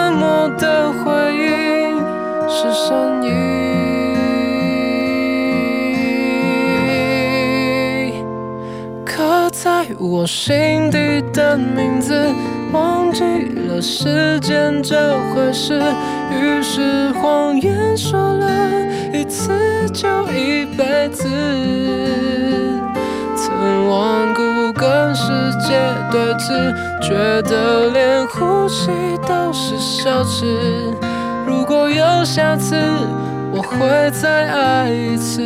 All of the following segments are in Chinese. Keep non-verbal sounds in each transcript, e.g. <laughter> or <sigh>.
沉默的回应是声音，刻在我心底的名字，忘记了时间这回事，于是谎言说了一次就一辈子。曾忘跟世界对峙，觉得连呼吸都是奢侈。如果有下次，我会再爱一次。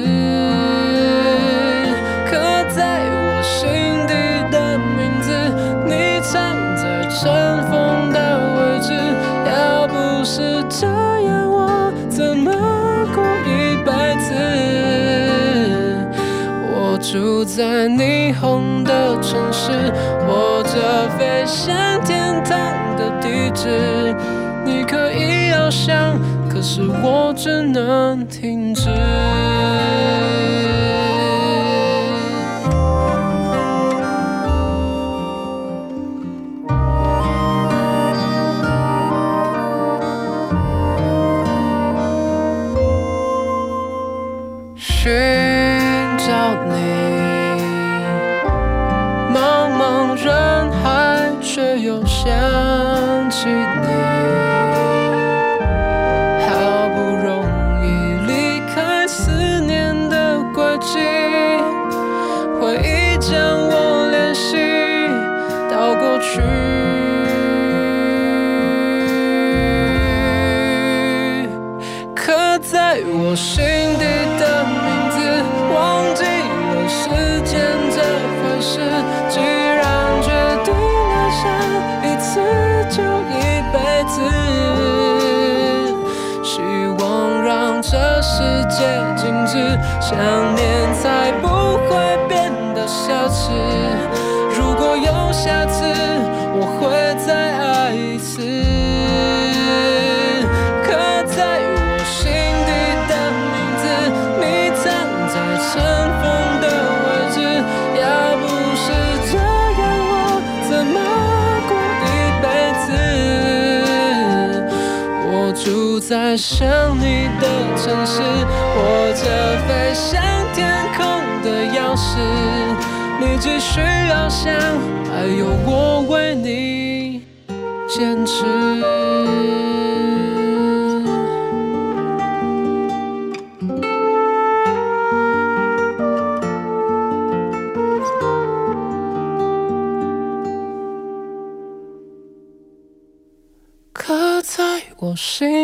刻在我心底的名字，你藏在。尘封的位置，要不是这样，我怎么过一辈子？我住在霓虹城市，或者飞向天堂的地址。你可以翱翔，可是我只能停止。想念才不会变得奢侈。如果有下次，我会再爱一次。住在想你的城市。握着飞向天空的钥匙，你只需要想，还有我为你坚持。刻在我心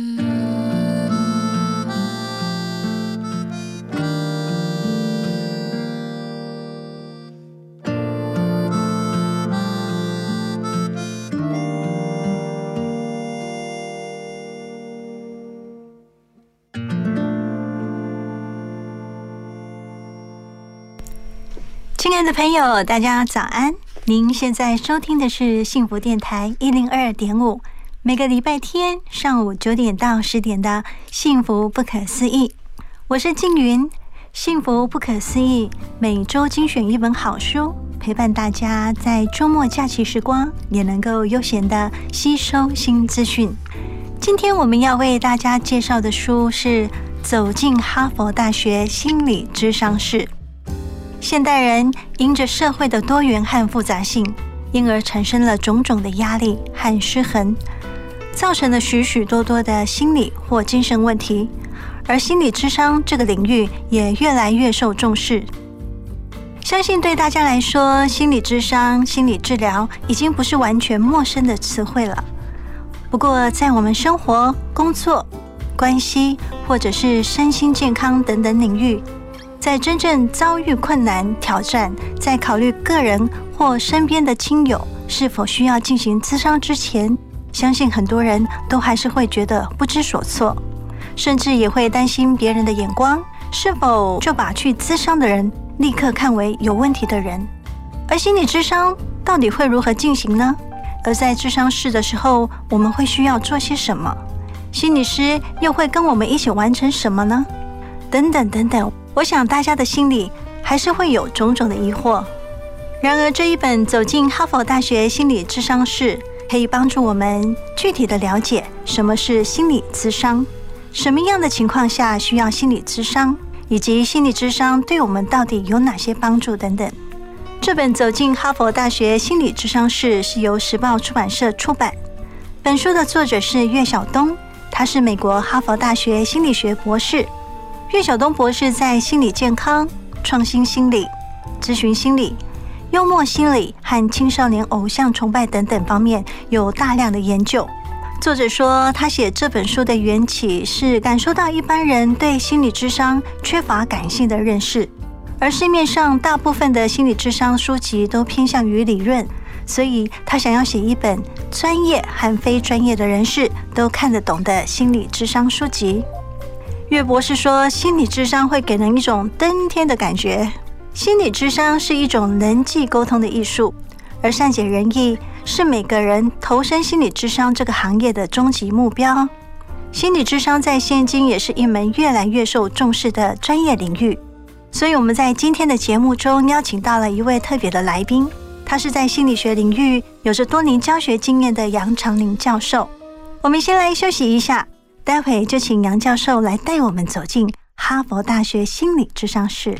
爱的朋友，大家早安！您现在收听的是幸福电台一零二点五，每个礼拜天上午九点到十点的幸福不可思议，我是静云。幸福不可思议，每周精选一本好书，陪伴大家在周末假期时光也能够悠闲的吸收新资讯。今天我们要为大家介绍的书是《走进哈佛大学心理智商室》。现代人因着社会的多元和复杂性，因而产生了种种的压力和失衡，造成了许许多多的心理或精神问题。而心理智商这个领域也越来越受重视。相信对大家来说，心理智商、心理治疗已经不是完全陌生的词汇了。不过，在我们生活、工作、关系，或者是身心健康等等领域，在真正遭遇困难、挑战，在考虑个人或身边的亲友是否需要进行咨商之前，相信很多人都还是会觉得不知所措，甚至也会担心别人的眼光，是否就把去咨商的人立刻看为有问题的人？而心理智商到底会如何进行呢？而在智商室的时候，我们会需要做些什么？心理师又会跟我们一起完成什么呢？等等等等。我想大家的心里还是会有种种的疑惑。然而，这一本走进哈佛大学心理智商室，可以帮助我们具体的了解什么是心理咨商，什么样的情况下需要心理咨商，以及心理智商对我们到底有哪些帮助等等。这本走进哈佛大学心理智商室是由时报出版社出版。本书的作者是岳晓东，他是美国哈佛大学心理学博士。岳晓东博士在心理健康、创新心理、咨询心理、幽默心理和青少年偶像崇拜等等方面有大量的研究。作者说，他写这本书的缘起是感受到一般人对心理智商缺乏感性的认识，而市面上大部分的心理智商书籍都偏向于理论，所以他想要写一本专业和非专业的人士都看得懂的心理智商书籍。岳博士说，心理智商会给人一种登天的感觉。心理智商是一种人际沟通的艺术，而善解人意是每个人投身心理智商这个行业的终极目标。心理智商在现今也是一门越来越受重视的专业领域。所以我们在今天的节目中邀请到了一位特别的来宾，他是在心理学领域有着多年教学经验的杨长林教授。我们先来休息一下。待会就请杨教授来带我们走进哈佛大学心理智商室。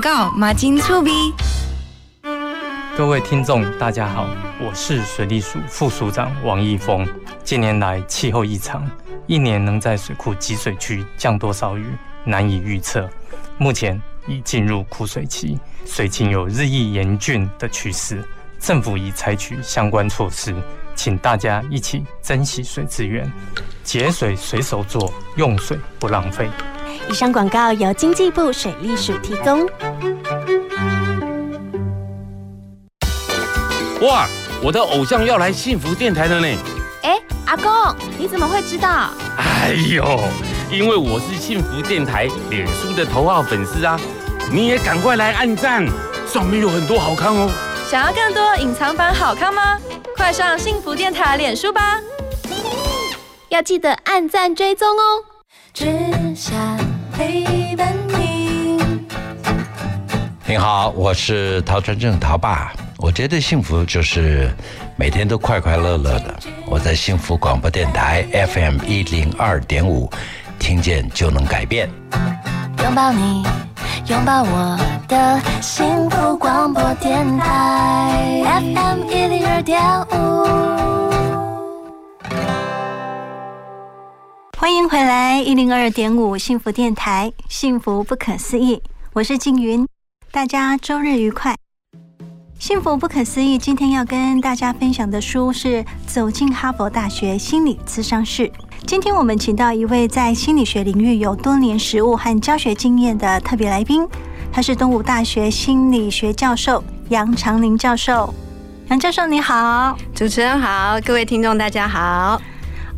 告，马金粗逼。各位听众，大家好，我是水利署副署长王义峰。近年来气候异常，一年能在水库集水区降多少雨难以预测。目前已进入枯水期，水情有日益严峻的趋势。政府已采取相关措施，请大家一起珍惜水资源，节水随手做，用水不浪费。以上广告由经济部水利署提供。哇，我的偶像要来幸福电台了呢！哎，阿公，你怎么会知道？哎呦，因为我是幸福电台脸书的头号粉丝啊！你也赶快来按赞，上面有很多好看哦。想要更多隐藏版好看吗？快上幸福电台脸书吧！要记得按赞追踪哦。只想陪伴你。您好，我是陶传正，陶爸。我觉得幸福就是每天都快快乐乐的。我在幸福广播电台 FM 一零二点五，听见就能改变。拥抱你，拥抱我的幸福广播电台 FM 一零二点五。回来一零二点五幸福电台，幸福不可思议，我是静云，大家周日愉快。幸福不可思议，今天要跟大家分享的书是《走进哈佛大学心理咨商室》。今天我们请到一位在心理学领域有多年实务和教学经验的特别来宾，他是东吴大学心理学教授杨长林教授。杨教授你好，主持人好，各位听众大家好。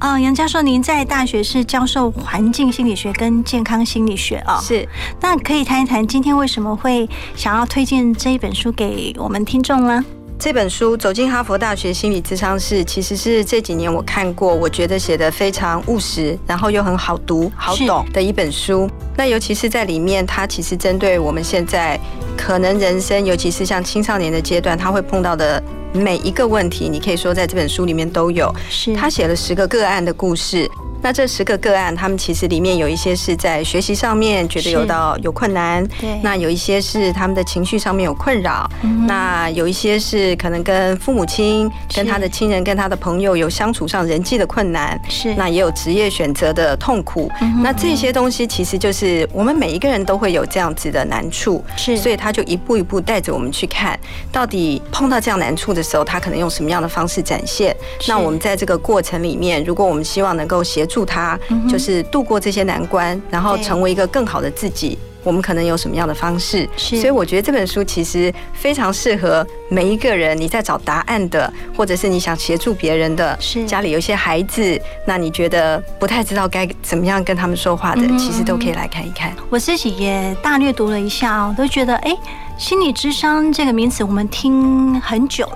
哦，杨教授，您在大学是教授环境心理学跟健康心理学哦。是，那可以谈一谈今天为什么会想要推荐这一本书给我们听众呢？这本书《走进哈佛大学心理咨商室》，其实是这几年我看过，我觉得写的非常务实，然后又很好读、好懂的一本书。那尤其是在里面，它其实针对我们现在可能人生，尤其是像青少年的阶段，他会碰到的每一个问题，你可以说在这本书里面都有。是他写了十个个案的故事。那这十个个案，他们其实里面有一些是在学习上面觉得有到有困难，对。那有一些是他们的情绪上面有困扰，嗯那有一些是可能跟父母亲、跟他的亲人、跟他的朋友有相处上人际的困难，是。那也有职业选择的痛苦。嗯那这些东西其实就是我们每一个人都会有这样子的难处，是。所以他就一步一步带着我们去看，到底碰到这样难处的时候，他可能用什么样的方式展现。那我们在这个过程里面，如果我们希望能够协助他，就是度过这些难关，然后成为一个更好的自己。我们可能有什么样的方式？所以我觉得这本书其实非常适合每一个人。你在找答案的，或者是你想协助别人的，是家里有一些孩子，那你觉得不太知道该怎么样跟他们说话的，其实都可以来看一看。我自己也大略读了一下哦，都觉得哎，心理智商这个名词我们听很久了。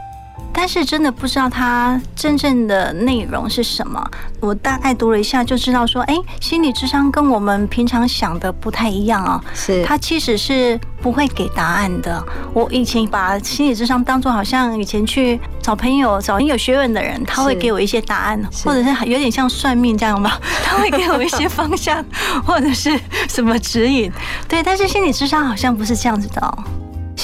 但是真的不知道它真正的内容是什么。我大概读了一下就知道说，哎，心理智商跟我们平常想的不太一样哦。是，它其实是不会给答案的。我以前把心理智商当做好像以前去找朋友、找很有学问的人，他会给我一些答案，或者是有点像算命这样吧，<laughs> 他会给我一些方向或者是什么指引。对，但是心理智商好像不是这样子的哦。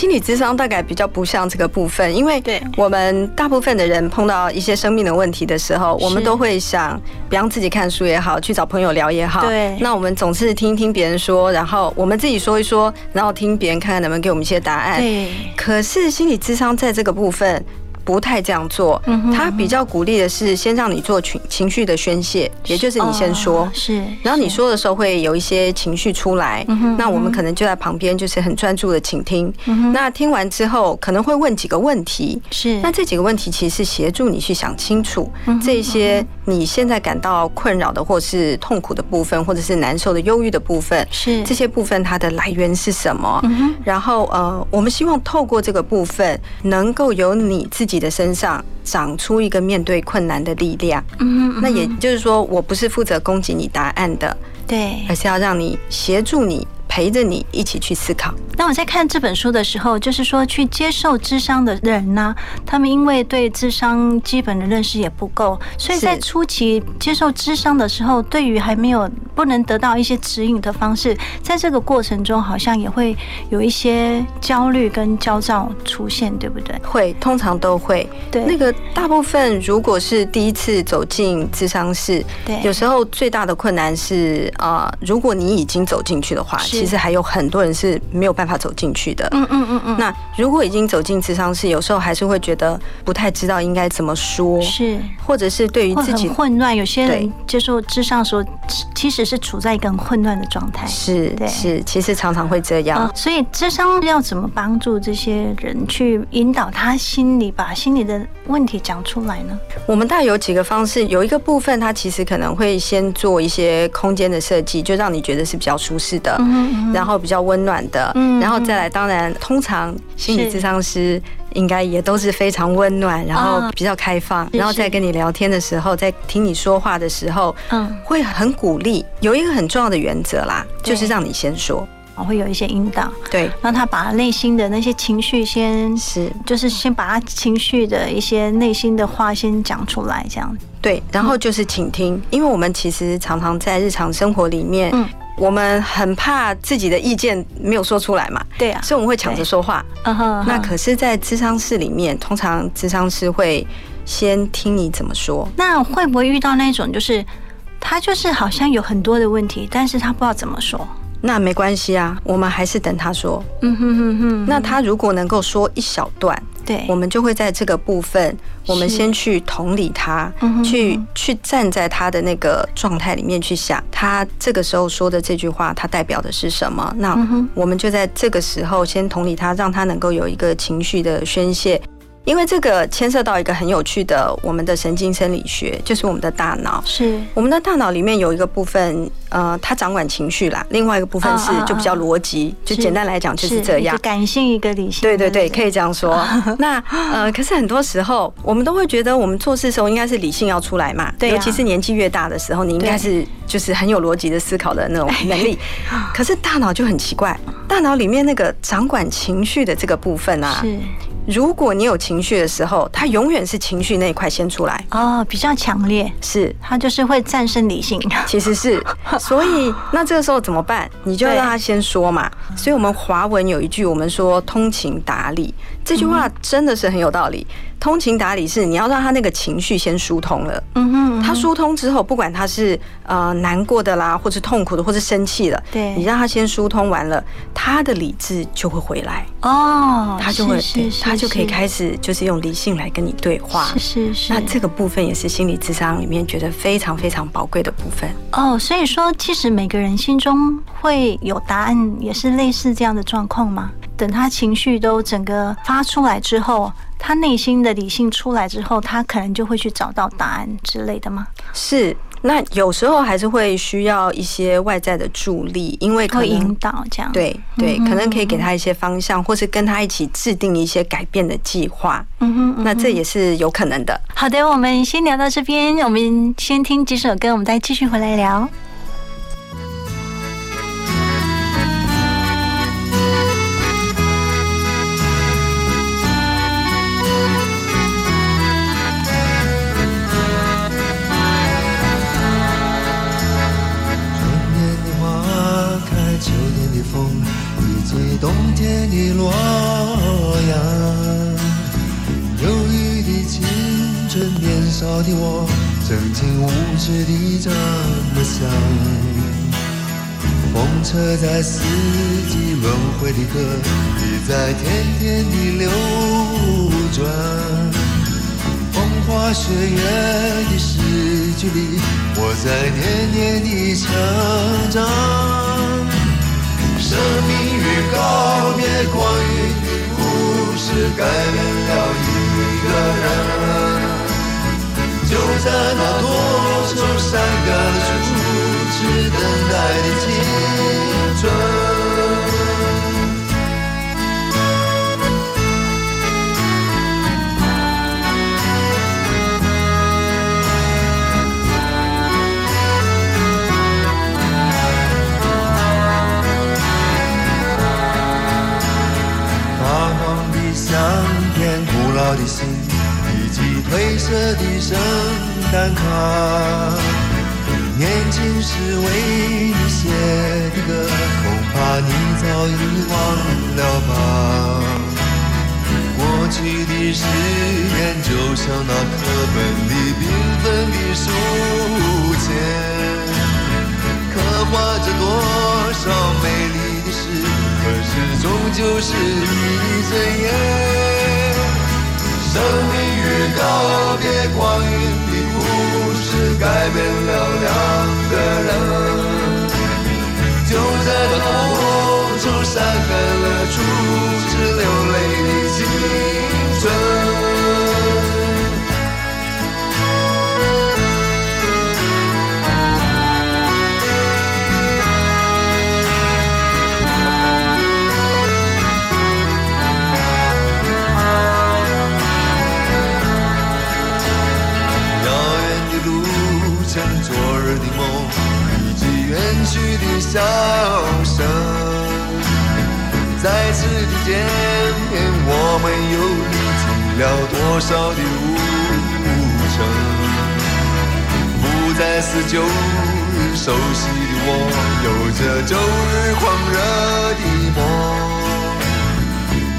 心理智商大概比较不像这个部分，因为对我们大部分的人碰到一些生命的问题的时候，我们都会想，比方自己看书也好，去找朋友聊也好。对，那我们总是听听别人说，然后我们自己说一说，然后听别人看看能不能给我们一些答案。对，可是心理智商在这个部分。不太这样做，他比较鼓励的是先让你做情情绪的宣泄，也就是你先说，是，然后你说的时候会有一些情绪出来，那我们可能就在旁边就是很专注的倾听，那听完之后可能会问几个问题，是，那这几个问题其实是协助你去想清楚这些你现在感到困扰的或是痛苦的部分，或者是难受的忧郁的部分，是。这些部分它的来源是什么？然后呃，我们希望透过这个部分能够有你自己。自己的身上长出一个面对困难的力量，嗯，那也就是说，我不是负责供给你答案的，对，而是要让你协助你。陪着你一起去思考。那我在看这本书的时候，就是说去接受智商的人呢，他们因为对智商基本的认识也不够，所以在初期接受智商的时候，对于还没有不能得到一些指引的方式，在这个过程中好像也会有一些焦虑跟焦躁出现，对不对？会，通常都会。对，那个大部分如果是第一次走进智商室，对，有时候最大的困难是啊，如果你已经走进去的话，其实还有很多人是没有办法走进去的。嗯嗯嗯嗯。那如果已经走进智商室，有时候还是会觉得不太知道应该怎么说，是，或者是对于自己混乱。有些人接受智商的时候，其实是处在一个很混乱的状态。是是，其实常常会这样。所以智商要怎么帮助这些人去引导他心里把心里的问题讲出来呢？我们大概有几个方式，有一个部分，它其实可能会先做一些空间的设计，就让你觉得是比较舒适的。嗯然后比较温暖的，然后再来，当然，通常心理咨商师应该也都是非常温暖，然后比较开放，然后在跟你聊天的时候，在听你说话的时候，嗯，会很鼓励。有一个很重要的原则啦，就是让你先说，会有一些引导，对，让他把内心的那些情绪先是，就是先把他情绪的一些内心的话先讲出来，这样对，然后就是倾听，因为我们其实常常在日常生活里面，嗯。我们很怕自己的意见没有说出来嘛，对啊，所以我们会抢着说话。那可是，在智商室里面，通常智商师会先听你怎么说。那会不会遇到那种，就是他就是好像有很多的问题，但是他不知道怎么说？那没关系啊，我们还是等他说。嗯哼哼哼。那他如果能够说一小段。对，我们就会在这个部分，我们先去同理他，去去站在他的那个状态里面去想，他这个时候说的这句话，他代表的是什么？那我们就在这个时候先同理他，让他能够有一个情绪的宣泄。因为这个牵涉到一个很有趣的我们的神经生理学，就是我们的大脑。是我们的大脑里面有一个部分，呃，它掌管情绪啦；另外一个部分是就比较逻辑，就简单来讲就是这样。感性一个理性。对对对，可以这样说。那呃，可是很多时候我们都会觉得，我们做事的时候应该是理性要出来嘛。对。尤其是年纪越大的时候，你应该是就是很有逻辑的思考的那种 <laughs> 能力。可是大脑就很奇怪，大脑里面那个掌管情绪的这个部分啊。是。如果你有情绪的时候，他永远是情绪那一块先出来哦，比较强烈，是他就是会战胜理性，其实是，<laughs> 所以那这个时候怎么办？你就要让他先说嘛。所以我们华文有一句，我们说通情达理，这句话真的是很有道理。通情达理是你要让他那个情绪先疏通了，嗯哼，他疏通之后，不管他是呃难过的啦，或是痛苦的，或是生气了，对，你让他先疏通完了，他的理智就会回来哦，他就会，他就可以开始就是用理性来跟你对话，是是是。那这个部分也是心理智商里面觉得非常非常宝贵的部分哦。所以说，其实每个人心中会有答案，也是类似这样的状况吗？等他情绪都整个发出来之后。他内心的理性出来之后，他可能就会去找到答案之类的吗？是，那有时候还是会需要一些外在的助力，因为可以引导这样。对对，可能可以给他一些方向，或是跟他一起制定一些改变的计划。嗯哼，嗯哼那这也是有可能的。好的，我们先聊到这边，我们先听几首歌，我们再继续回来聊。四季轮回的歌，你在天天地流转。风花雪月的诗句里，我在年年地成长。生命与告别，光阴的故事改变了一个人。就在那多愁善感的初次等待的青春。发黄的相片，古老的信，以及褪色的圣诞卡。年轻时为，怕你早已忘了吧。过去的誓言，就像那课本里缤纷的书签。刻画着多少美丽的诗，可是终究是一阵烟。生命与告别，光阴的故事，改变了两个人。多愁善感了初次流泪的青春。遥远的路程，昨日的梦，以及远去的笑声。再次的见面，我们又历经了多少的路程？不再是旧日熟悉的我，有着旧日狂热的梦。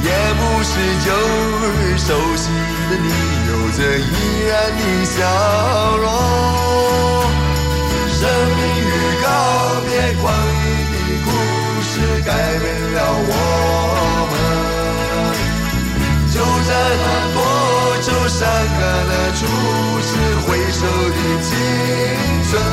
也不是旧日熟悉的你，有着依然的笑容。生命与告别，光阴的故，改变了我们。就在那多愁善感的初次回首的青春。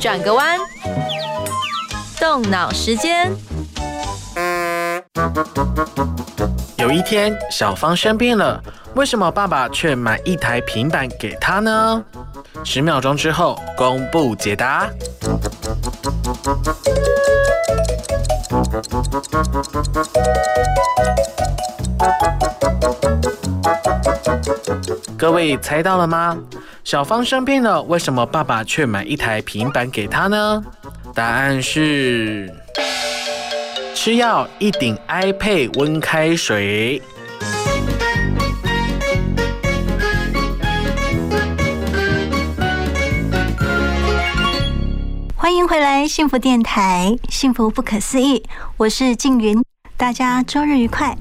转个弯，动脑时间。有一天，小芳生病了，为什么爸爸却买一台平板给她呢？十秒钟之后公布解答。各位猜到了吗？小芳生病了，为什么爸爸却买一台平板给她呢？答案是。吃药一顶 iPad 温开水。欢迎回来，幸福电台，幸福不可思议，我是静云，大家周日愉快。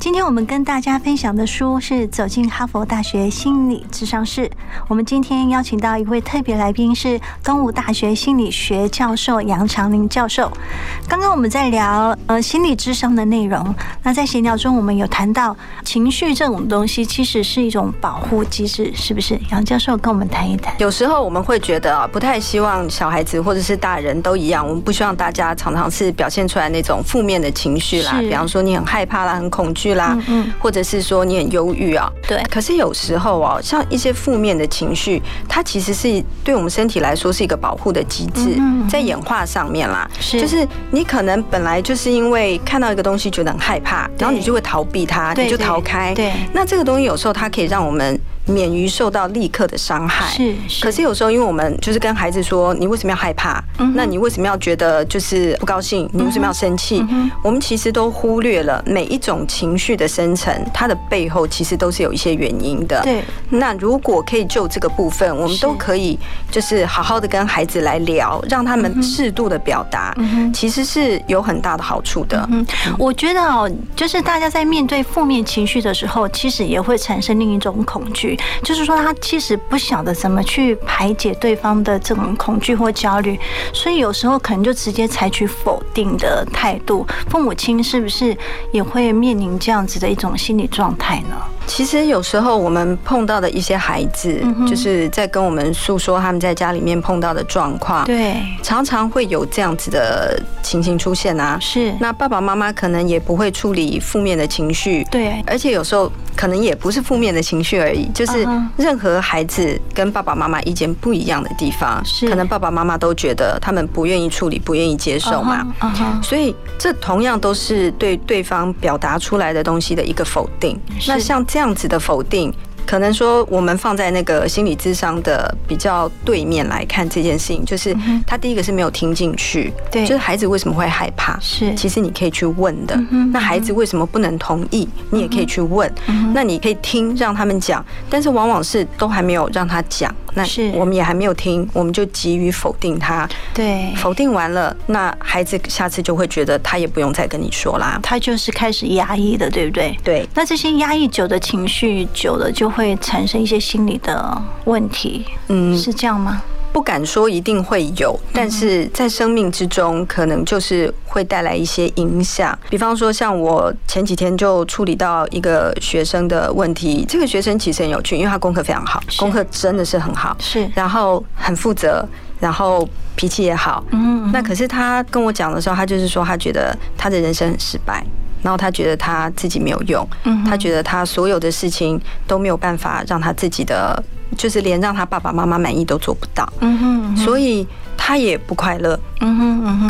今天我们跟大家分享的书是《走进哈佛大学心理智商室》。我们今天邀请到一位特别来宾是东吴大学心理学教授杨长林教授。刚刚我们在聊呃心理智商的内容，那在闲聊中我们有谈到情绪这种东西其实是一种保护机制，是不是？杨教授跟我们谈一谈。有时候我们会觉得啊，不太希望小孩子或者是大人都一样，我们不希望大家常常是表现出来那种负面的情绪啦，比方说你很害怕啦，很恐惧。啦，嗯，或者是说你很忧郁啊，对。可是有时候哦，像一些负面的情绪，它其实是对我们身体来说是一个保护的机制，在演化上面啦，是，就是你可能本来就是因为看到一个东西觉得很害怕，然后你就会逃避它，你就逃开，对。那这个东西有时候它可以让我们。免于受到立刻的伤害，是。可是有时候，因为我们就是跟孩子说，你为什么要害怕？那你为什么要觉得就是不高兴？你为什么要生气？我们其实都忽略了每一种情绪的生成，它的背后其实都是有一些原因的。对。那如果可以就这个部分，我们都可以就是好好的跟孩子来聊，让他们适度的表达，其实是有很大的好处的。嗯，我觉得哦，就是大家在面对负面情绪的时候，其实也会产生另一种恐惧。就是说，他其实不晓得怎么去排解对方的这种恐惧或焦虑，所以有时候可能就直接采取否定的态度。父母亲是不是也会面临这样子的一种心理状态呢？其实有时候我们碰到的一些孩子，就是在跟我们诉说他们在家里面碰到的状况，对，常常会有这样子的情形出现啊。是，那爸爸妈妈可能也不会处理负面的情绪，对，而且有时候可能也不是负面的情绪而已，就是任何孩子跟爸爸妈妈意见不一样的地方，是，可能爸爸妈妈都觉得他们不愿意处理，不愿意接受嘛，所以这同样都是对对方表达出来的东西的一个否定。那像这样。这样子的否定。可能说，我们放在那个心理智商的比较对面来看这件事情，就是他第一个是没有听进去，对，就是孩子为什么会害怕？是，其实你可以去问的。那孩子为什么不能同意？你也可以去问。那你可以听，让他们讲，但是往往是都还没有让他讲，那是我们也还没有听，我们就急于否定他。对，否定完了，那孩子下次就会觉得他也不用再跟你说啦，他就是开始压抑的，对不对？对，那这些压抑久的情绪久了就会。会产生一些心理的问题，嗯，是这样吗？不敢说一定会有，但是在生命之中，可能就是会带来一些影响。比方说，像我前几天就处理到一个学生的问题，这个学生其实很有趣，因为他功课非常好，功课真的是很好，是，然后很负责，然后脾气也好，嗯，那可是他跟我讲的时候，他就是说他觉得他的人生很失败。然后他觉得他自己没有用，他觉得他所有的事情都没有办法让他自己的，就是连让他爸爸妈妈满意都做不到，所以他也不快乐。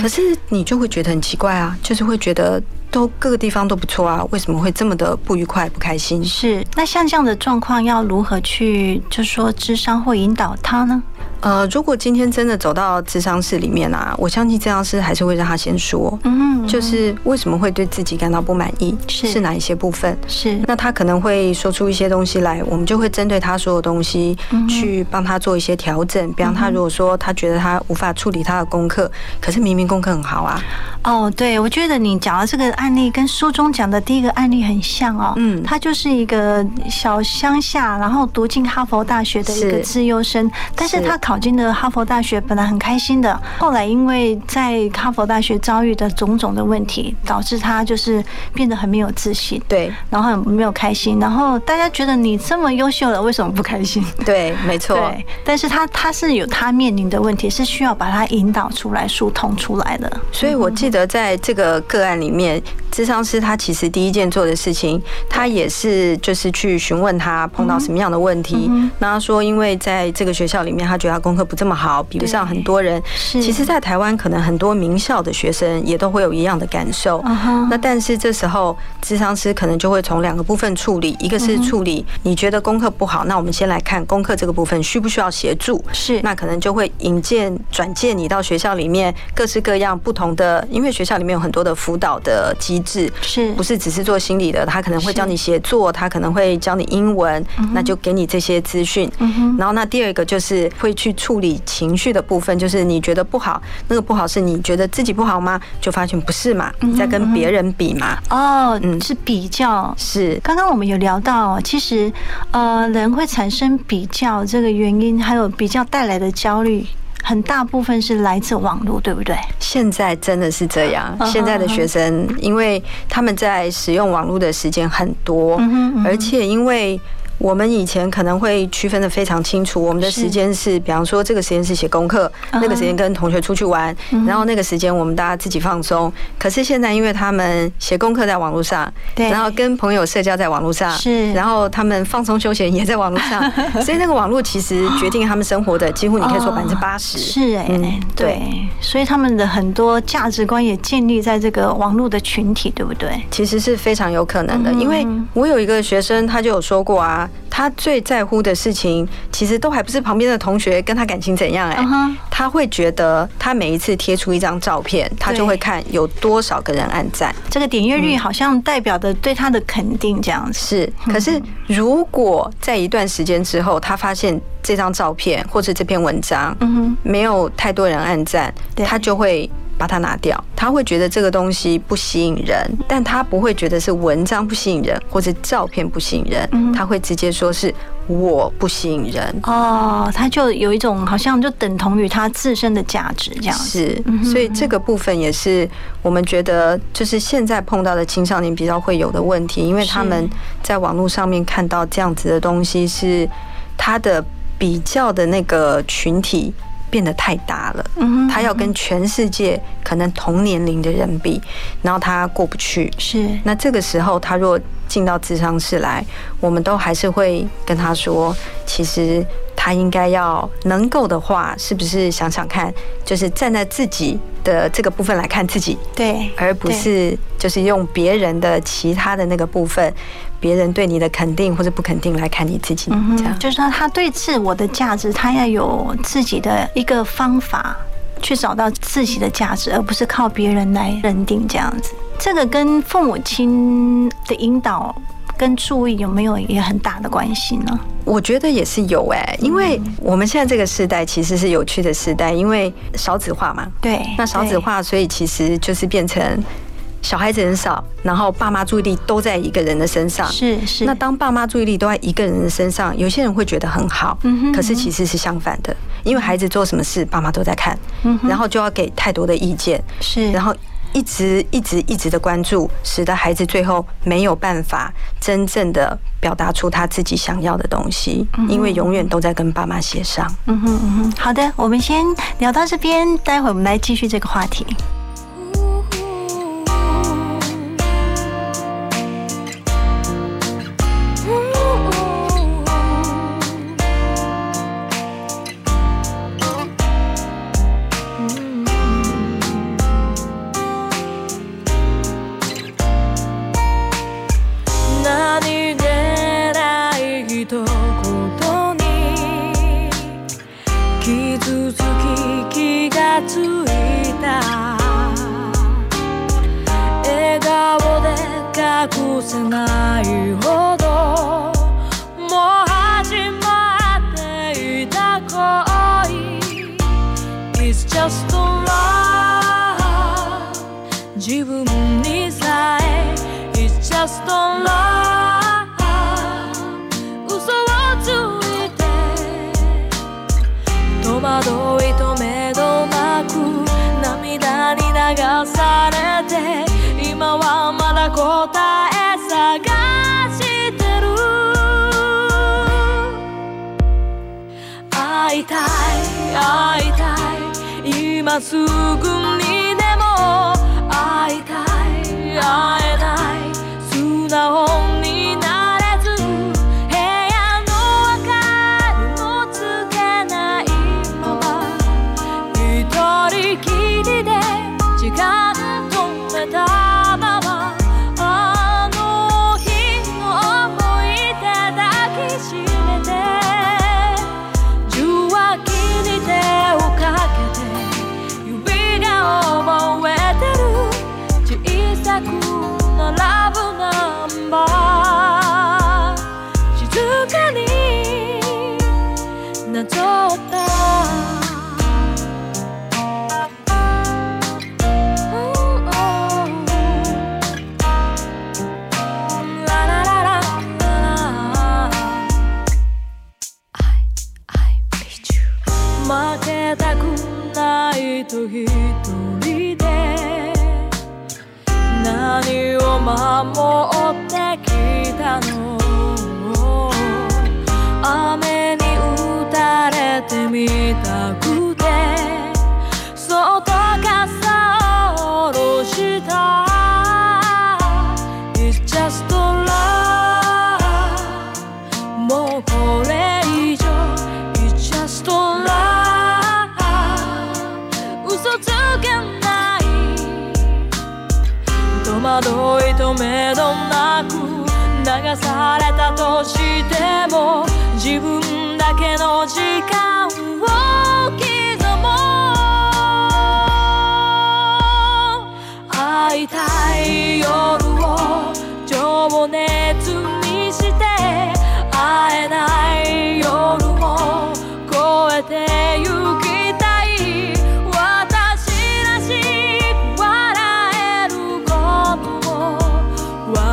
可是你就会觉得很奇怪啊，就是会觉得都各个地方都不错啊，为什么会这么的不愉快、不开心？是那像这样的状况，要如何去就说智商或引导他呢？呃，如果今天真的走到智商室里面啊，我相信智商师还是会让他先说，嗯，就是为什么会对自己感到不满意，是哪一些部分？是那他可能会说出一些东西来，我们就会针对他说的东西去帮他做一些调整。比方他如果说他觉得他无法处理他的功课，可是明明功课很好啊。哦，对，我觉得你讲的这个案例跟书中讲的第一个案例很像哦。嗯，他就是一个小乡下，然后读进哈佛大学的一个自优生，但是他考。考进了哈佛大学，本来很开心的，后来因为在哈佛大学遭遇的种种的问题，导致他就是变得很没有自信，对，然后很没有开心，然后大家觉得你这么优秀了，为什么不开心？<laughs> 对，没错。对，但是他他是有他面临的问题，是需要把他引导出来、疏通出来的。所以我记得在这个个案里面，智商师他其实第一件做的事情，他也是就是去询问他碰到什么样的问题。那他说，因为在这个学校里面，他觉得他功课不这么好，比不上很多人。其实，在台湾可能很多名校的学生也都会有一样的感受。那但是这时候，智商师可能就会从两个部分处理，一个是处理你觉得功课不好，那我们先来看功课这个部分需不需要协助。是，那可能就会引荐转介你到学校里面各式各样不同的，因为学校里面有很多的辅导的机制，是不是只是做心理的？他可能会教你写作，他可能会教你英文，那就给你这些资讯。然后那第二个就是会去处理情绪的部分，就是你觉得不好，那个不好是你觉得自己不好吗？就发现不是嘛，你在跟别人比嘛。哦，嗯，是比较。是刚刚我们有聊到，其实呃，人会产生比较这个原因，还有比较带来的焦虑。很大部分是来自网络，对不对？现在真的是这样。现在的学生，因为他们在使用网络的时间很多，而且因为。我们以前可能会区分的非常清楚，我们的时间是，比方说这个时间是写功课，那个时间跟同学出去玩，然后那个时间我们大家自己放松。可是现在，因为他们写功课在网络上，对，然后跟朋友社交在网络上，是，然后他们放松休闲也在网络上，<laughs> 所以那个网络其实决定他们生活的几乎你可以说百分之八十。是哎，对，所以他们的很多价值观也建立在这个网络的群体，对不对？其实是非常有可能的，因为我有一个学生，他就有说过啊。他最在乎的事情，其实都还不是旁边的同学跟他感情怎样哎，他会觉得他每一次贴出一张照片，他就会看有多少个人按赞，这个点阅率好像代表的对他的肯定这样子。是，可是如果在一段时间之后，他发现这张照片或者这篇文章，嗯没有太多人按赞，他就会。把它拿掉，他会觉得这个东西不吸引人，但他不会觉得是文章不吸引人或者照片不吸引人，他会直接说是我不吸引人。哦，他就有一种好像就等同于他自身的价值这样是，所以这个部分也是我们觉得就是现在碰到的青少年比较会有的问题，因为他们在网络上面看到这样子的东西，是他的比较的那个群体。变得太大了，他要跟全世界可能同年龄的人比，然后他过不去。是，那这个时候他若进到智商室来，我们都还是会跟他说，其实他应该要能够的话，是不是想想看，就是站在自己的这个部分来看自己，对，而不是就是用别人的其他的那个部分。别人对你的肯定或者不肯定来看你自己，这样就是说他对自我的价值，他要有自己的一个方法去找到自己的价值，而不是靠别人来认定这样子。这个跟父母亲的引导跟注意有没有也很大的关系呢？我觉得也是有哎，因为我们现在这个时代其实是有趣的时代，因为少子化嘛。对，那少子化，所以其实就是变成。小孩子很少，然后爸妈注意力都在一个人的身上。是是。那当爸妈注意力都在一个人的身上，有些人会觉得很好，嗯可是其实是相反的，因为孩子做什么事，爸妈都在看，嗯然后就要给太多的意见，是。然后一直一直一直的关注，使得孩子最后没有办法真正的表达出他自己想要的东西，因为永远都在跟爸妈协商。嗯哼嗯哼。好的，我们先聊到这边，待会我们来继续这个话题。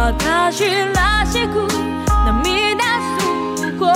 私らしく涙するこ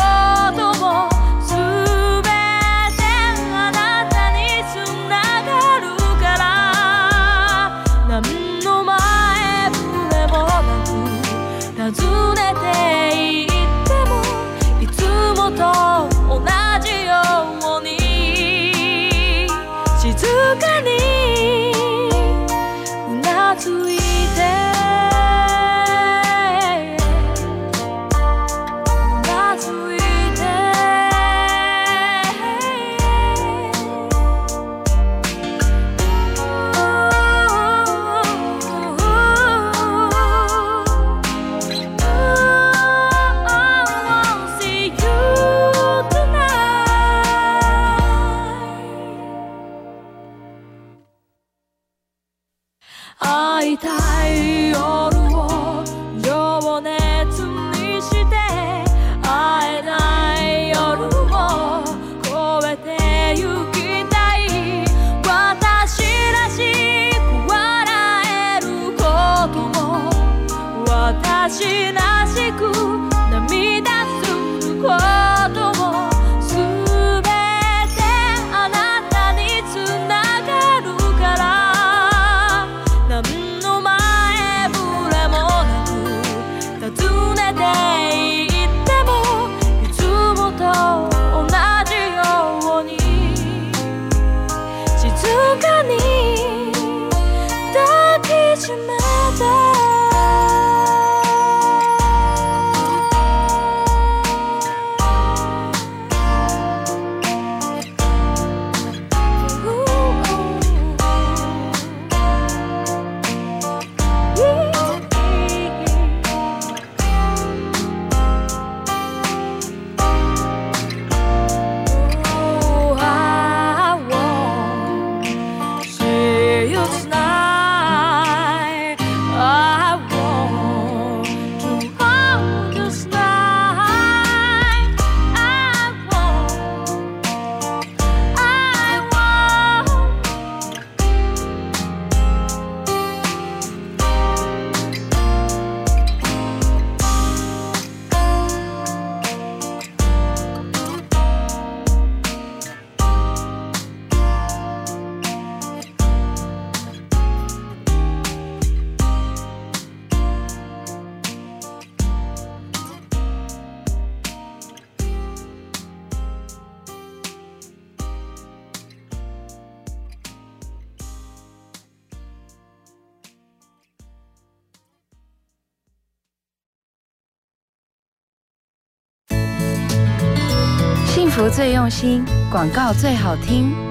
最用心，广告最好听。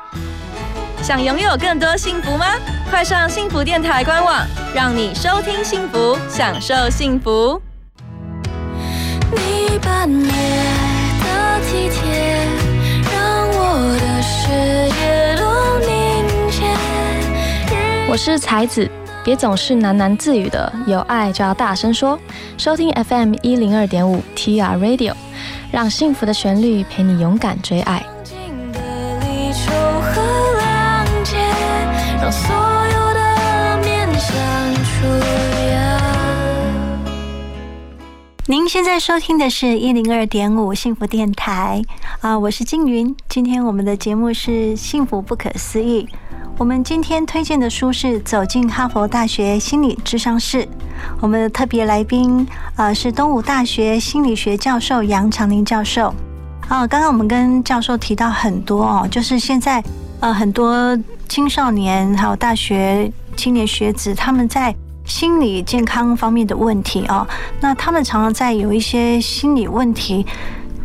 想拥有更多幸福吗？快上幸福电台官网，让你收听幸福，享受幸福。你的体贴，让我的世界都凝结。我是才子，别总是喃喃自语的，有爱就要大声说。收听 FM 一零二点五 TR Radio，让幸福的旋律陪你勇敢追爱。您现在收听的是一零二点五幸福电台啊，我是静云。今天我们的节目是《幸福不可思议》。我们今天推荐的书是《走进哈佛大学心理智商室》。我们的特别来宾啊是东吴大学心理学教授杨长林教授。啊，刚刚我们跟教授提到很多哦，就是现在呃很多。青少年还有大学青年学子，他们在心理健康方面的问题啊，那他们常常在有一些心理问题。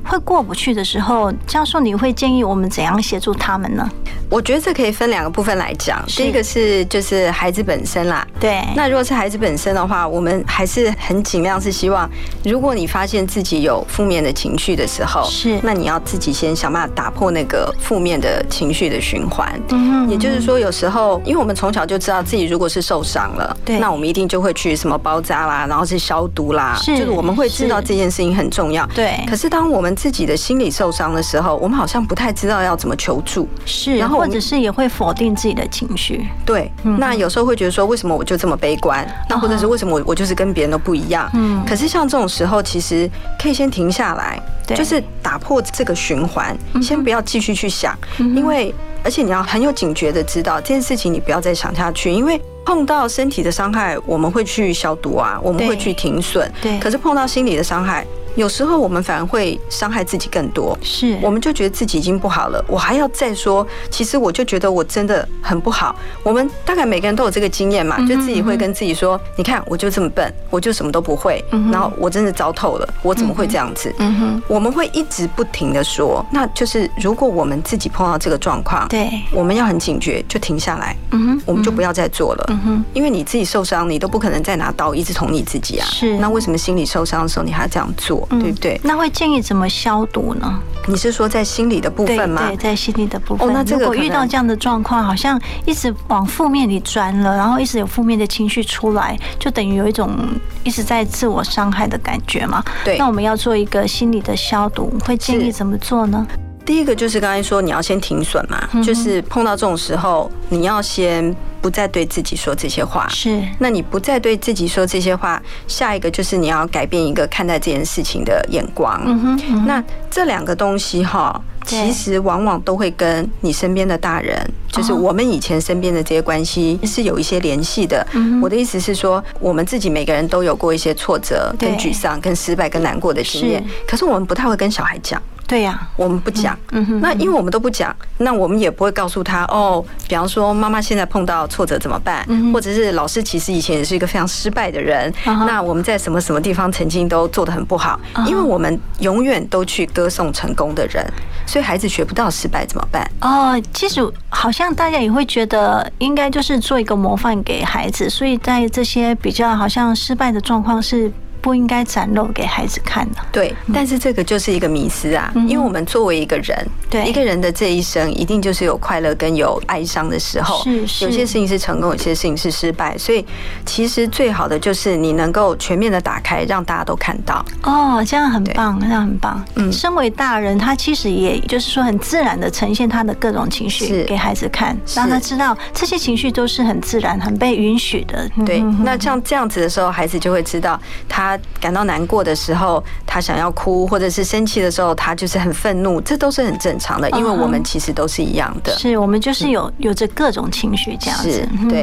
会过不去的时候，教授你会建议我们怎样协助他们呢？我觉得这可以分两个部分来讲。第一个是就是孩子本身啦，对。那如果是孩子本身的话，我们还是很尽量是希望，如果你发现自己有负面的情绪的时候，是，那你要自己先想办法打破那个负面的情绪的循环。嗯，也就是说，有时候因为我们从小就知道自己如果是受伤了，对，那我们一定就会去什么包扎啦，然后是消毒啦，是，就是我们会知道这件事情很重要。对。可是当我们自己的心理受伤的时候，我们好像不太知道要怎么求助，是，然后或者是也会否定自己的情绪，对，那有时候会觉得说，为什么我就这么悲观？那或者是为什么我我就是跟别人都不一样？嗯，可是像这种时候，其实可以先停下来，就是打破这个循环，先不要继续去想，因为而且你要很有警觉的知道这件事情，你不要再想下去，因为碰到身体的伤害，我们会去消毒啊，我们会去停损，对，可是碰到心理的伤害。有时候我们反而会伤害自己更多，是，我们就觉得自己已经不好了，我还要再说，其实我就觉得我真的很不好。我们大概每个人都有这个经验嘛，就自己会跟自己说，你看我就这么笨，我就什么都不会，然后我真的糟透了，我怎么会这样子？嗯哼，我们会一直不停的说，那就是如果我们自己碰到这个状况，对，我们要很警觉，就停下来，嗯哼，我们就不要再做了，嗯哼，因为你自己受伤，你都不可能再拿刀一直捅你自己啊，是，那为什么心理受伤的时候你还要这样做，对不对？那会建议怎么消毒呢？你是说在心理的部分吗？对，在心理的部分。哦，那如果遇到这样的状况，好像一直往负面里钻了，然后一直有负面的情绪出来，就等于有一种一直在自我伤害的感觉嘛？对。那我们要做一个心理的消毒，会建议怎么做呢？第一个就是刚才说你要先停损嘛，就是碰到这种时候，你要先不再对自己说这些话。是，那你不再对自己说这些话，下一个就是你要改变一个看待这件事情的眼光。嗯哼，那这两个东西哈，其实往往都会跟你身边的大人，就是我们以前身边的这些关系是有一些联系的。我的意思是说，我们自己每个人都有过一些挫折、跟沮丧、跟失败、跟难过的经验，可是我们不太会跟小孩讲。对呀，我们不讲。那因为我们都不讲，那我们也不会告诉他哦。比方说，妈妈现在碰到挫折怎么办？或者是老师其实以前也是一个非常失败的人。那我们在什么什么地方曾经都做得很不好？因为我们永远都去歌颂成功的人，所以孩子学不到失败怎么办？哦，其实好像大家也会觉得应该就是做一个模范给孩子，所以在这些比较好像失败的状况是。不应该展露给孩子看的。对，但是这个就是一个迷思啊，因为我们作为一个人，对。一个人的这一生，一定就是有快乐跟有哀伤的时候，是是。有些事情是成功，有些事情是失败，所以其实最好的就是你能够全面的打开，让大家都看到。哦，这样很棒，这样很棒。嗯，身为大人，他其实也就是说很自然的呈现他的各种情绪给孩子看，让他知道这些情绪都是很自然、很被允许的。对，那像这样子的时候，孩子就会知道，他感到难过的时候，他想要哭，或者是生气的时候，他就是很愤怒，这都是很正常的，因为我们其实都是一样的。是我们就是有有着各种情绪这样子。对，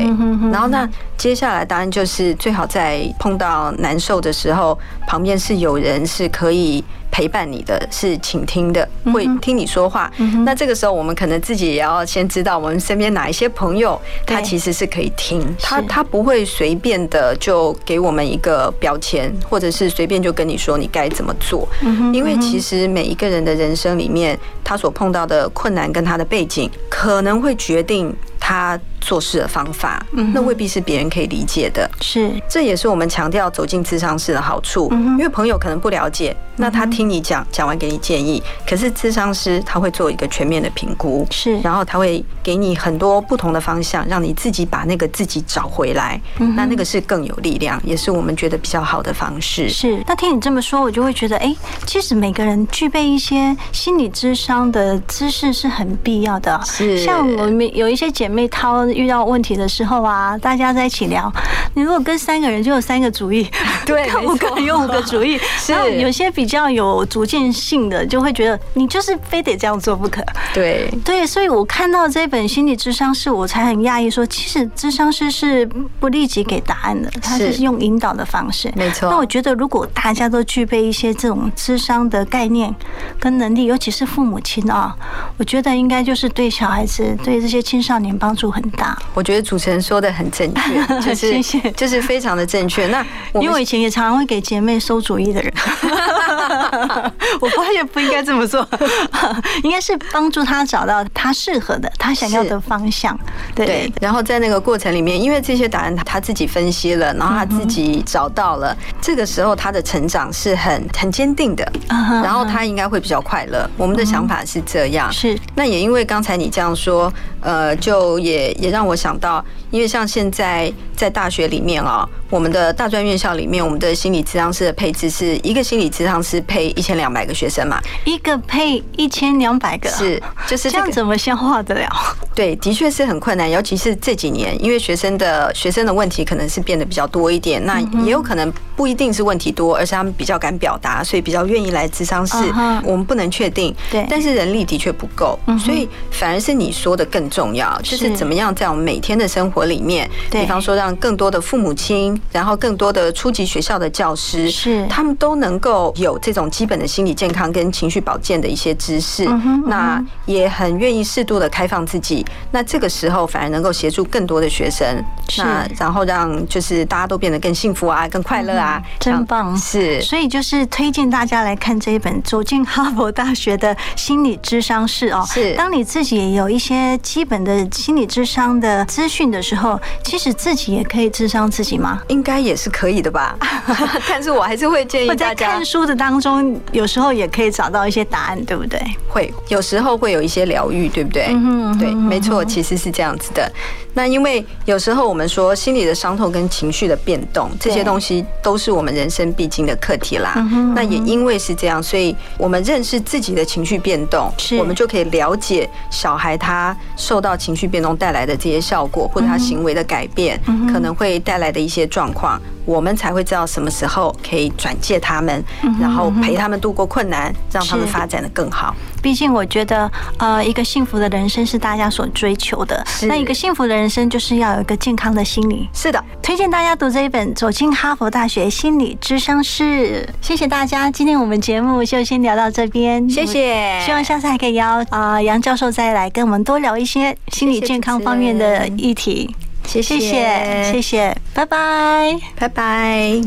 然后那接下来当然就是最好在碰到难受的时候，旁边是有人是可以。陪伴你的是倾听的，会听你说话。那这个时候，我们可能自己也要先知道，我们身边哪一些朋友，他其实是可以听，他他不会随便的就给我们一个标签，或者是随便就跟你说你该怎么做。因为其实每一个人的人生里面，他所碰到的困难跟他的背景，可能会决定他做事的方法。那未必是别人可以理解的。是，这也是我们强调走进智商室的好处。因为朋友可能不了解，那他听。你讲，讲完给你建议。可是智商师他会做一个全面的评估，是，然后他会给你很多不同的方向，让你自己把那个自己找回来。那那个是更有力量，也是我们觉得比较好的方式。是。那听你这么说，我就会觉得，哎，其实每个人具备一些心理智商的知识是很必要的。是。像我们有一些姐妹涛遇到问题的时候啊，大家在一起聊，你如果跟三个人就有三个主意，<laughs> 对，<laughs> 五个人有五个主意。<laughs> 然后。有些比较有。有逐渐性的，就会觉得你就是非得这样做不可。对对，所以我看到这本心理智商师，我才很讶异，说其实智商师是不立即给答案的，他是用引导的方式。没错。那我觉得，如果大家都具备一些这种智商的概念跟能力，尤其是父母亲啊，我觉得应该就是对小孩子、对这些青少年帮助很大。我觉得主持人说的很正确，<laughs> 就是就是非常的正确。那因为我以前也常常会给姐妹收主意的人。<laughs> 我发现不应该这么做，<laughs> 应该是帮助他找到他适合的、他想要的方向。对，然后在那个过程里面，因为这些答案他自己分析了，然后他自己找到了，这个时候他的成长是很很坚定的，然后他应该会比较快乐。我们的想法是这样，是。那也因为刚才你这样说，呃，就也也让我想到，因为像现在在大学里面啊，我们的大专院校里面，我们的心理咨商师的配置是一个心理咨商师配一千两百个学生嘛，一个配一千两百个，是就是这样怎么消化得了？对，的确是很困难，尤其是这几年，因为学生的学生的问题可能是变得比较多一点，那也有可能不一定是问题多，而是他们比较敢表达，所以比较愿意来咨商室。我们不能确定，对，但是人力的确不够，所以反而是你说的更重要，就是怎么样在我们每天的生活里面，比方说让更多的父母亲，然后更多的初级学校的教师，是。他们都能够有这种基本的心理健康跟情绪保健的一些知识，那也很愿意适度的开放自己。那这个时候反而能够协助更多的学生，那然后让就是大家都变得更幸福啊，更快乐啊，真棒！是，所以就是推荐大家来看这一本《走进哈佛大学的心理智商室》哦。是，当你自己有一些基本的心理智商的资讯的时候，其实自己也可以智商自己吗？应该也是可以的吧。<laughs> 但是我还是会建议大家看书的当中，有时候也可以找到一些答案，对不对？会有时候会有一些疗愈，对不对？嗯，对，没错，其实是这样子的。那因为有时候我们说心理的伤痛跟情绪的变动，这些东西都是我们人生必经的课题啦。那也因为是这样，所以我们认识自己的情绪变动，我们就可以了解小孩他受到情绪变动带来的这些效果，或者他行为的改变可能会带来的一些状况。我们才会知道什么时候可以转介他们，然后陪他们度过困难，让他们发展的更好。毕竟我觉得，呃，一个幸福的人生是大家所追求的。那一个幸福的人生就是要有一个健康的心理。是的，推荐大家读这一本《走进哈佛大学心理智商室》。谢谢大家，今天我们节目就先聊到这边。谢谢，希望下次还可以邀啊杨教授再来跟我们多聊一些心理健康方面的议题。谢谢谢谢，谢谢拜拜拜拜。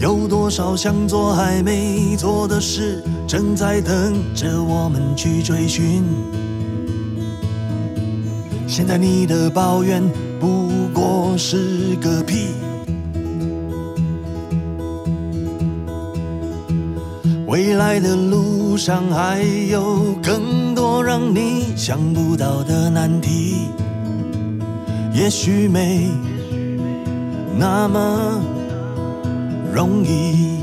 有多少想做还没做的事，正在等着我们去追寻。现在你的抱怨不过是个屁。未来的路上还有更多让你想不到的难题，也许没那么容易。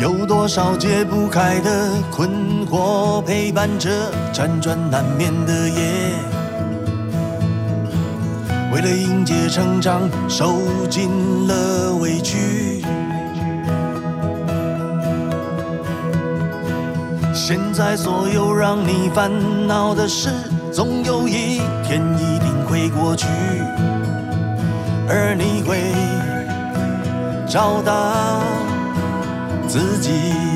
有多少解不开的困惑陪伴着辗转难眠的夜？为了迎接成长，受尽了委屈。现在所有让你烦恼的事，总有一天一定会过去，而你会找到自己。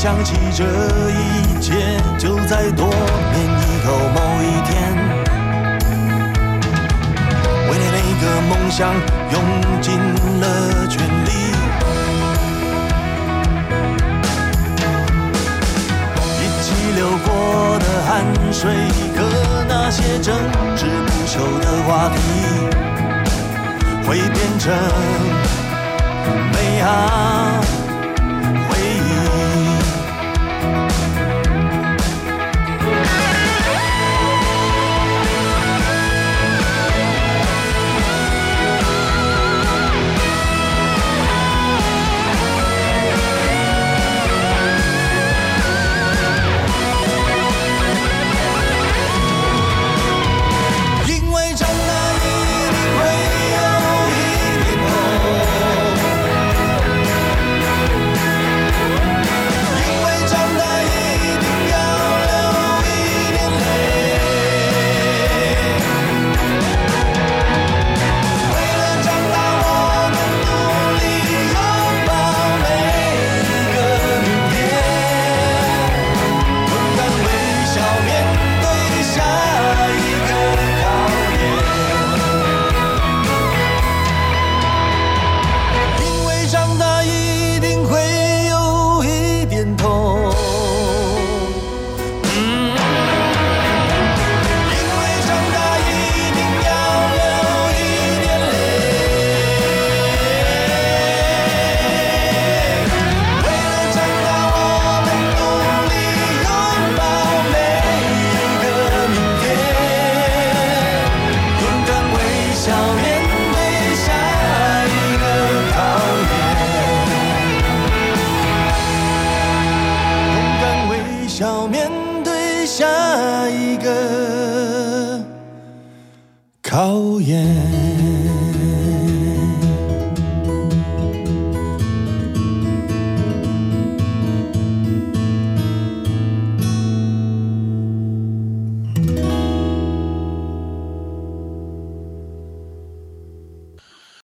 想起这一切，就在多年以后某一天，为了那个梦想，用尽了全力。一起流过的汗水和那些争执不休的话题，会变成美好。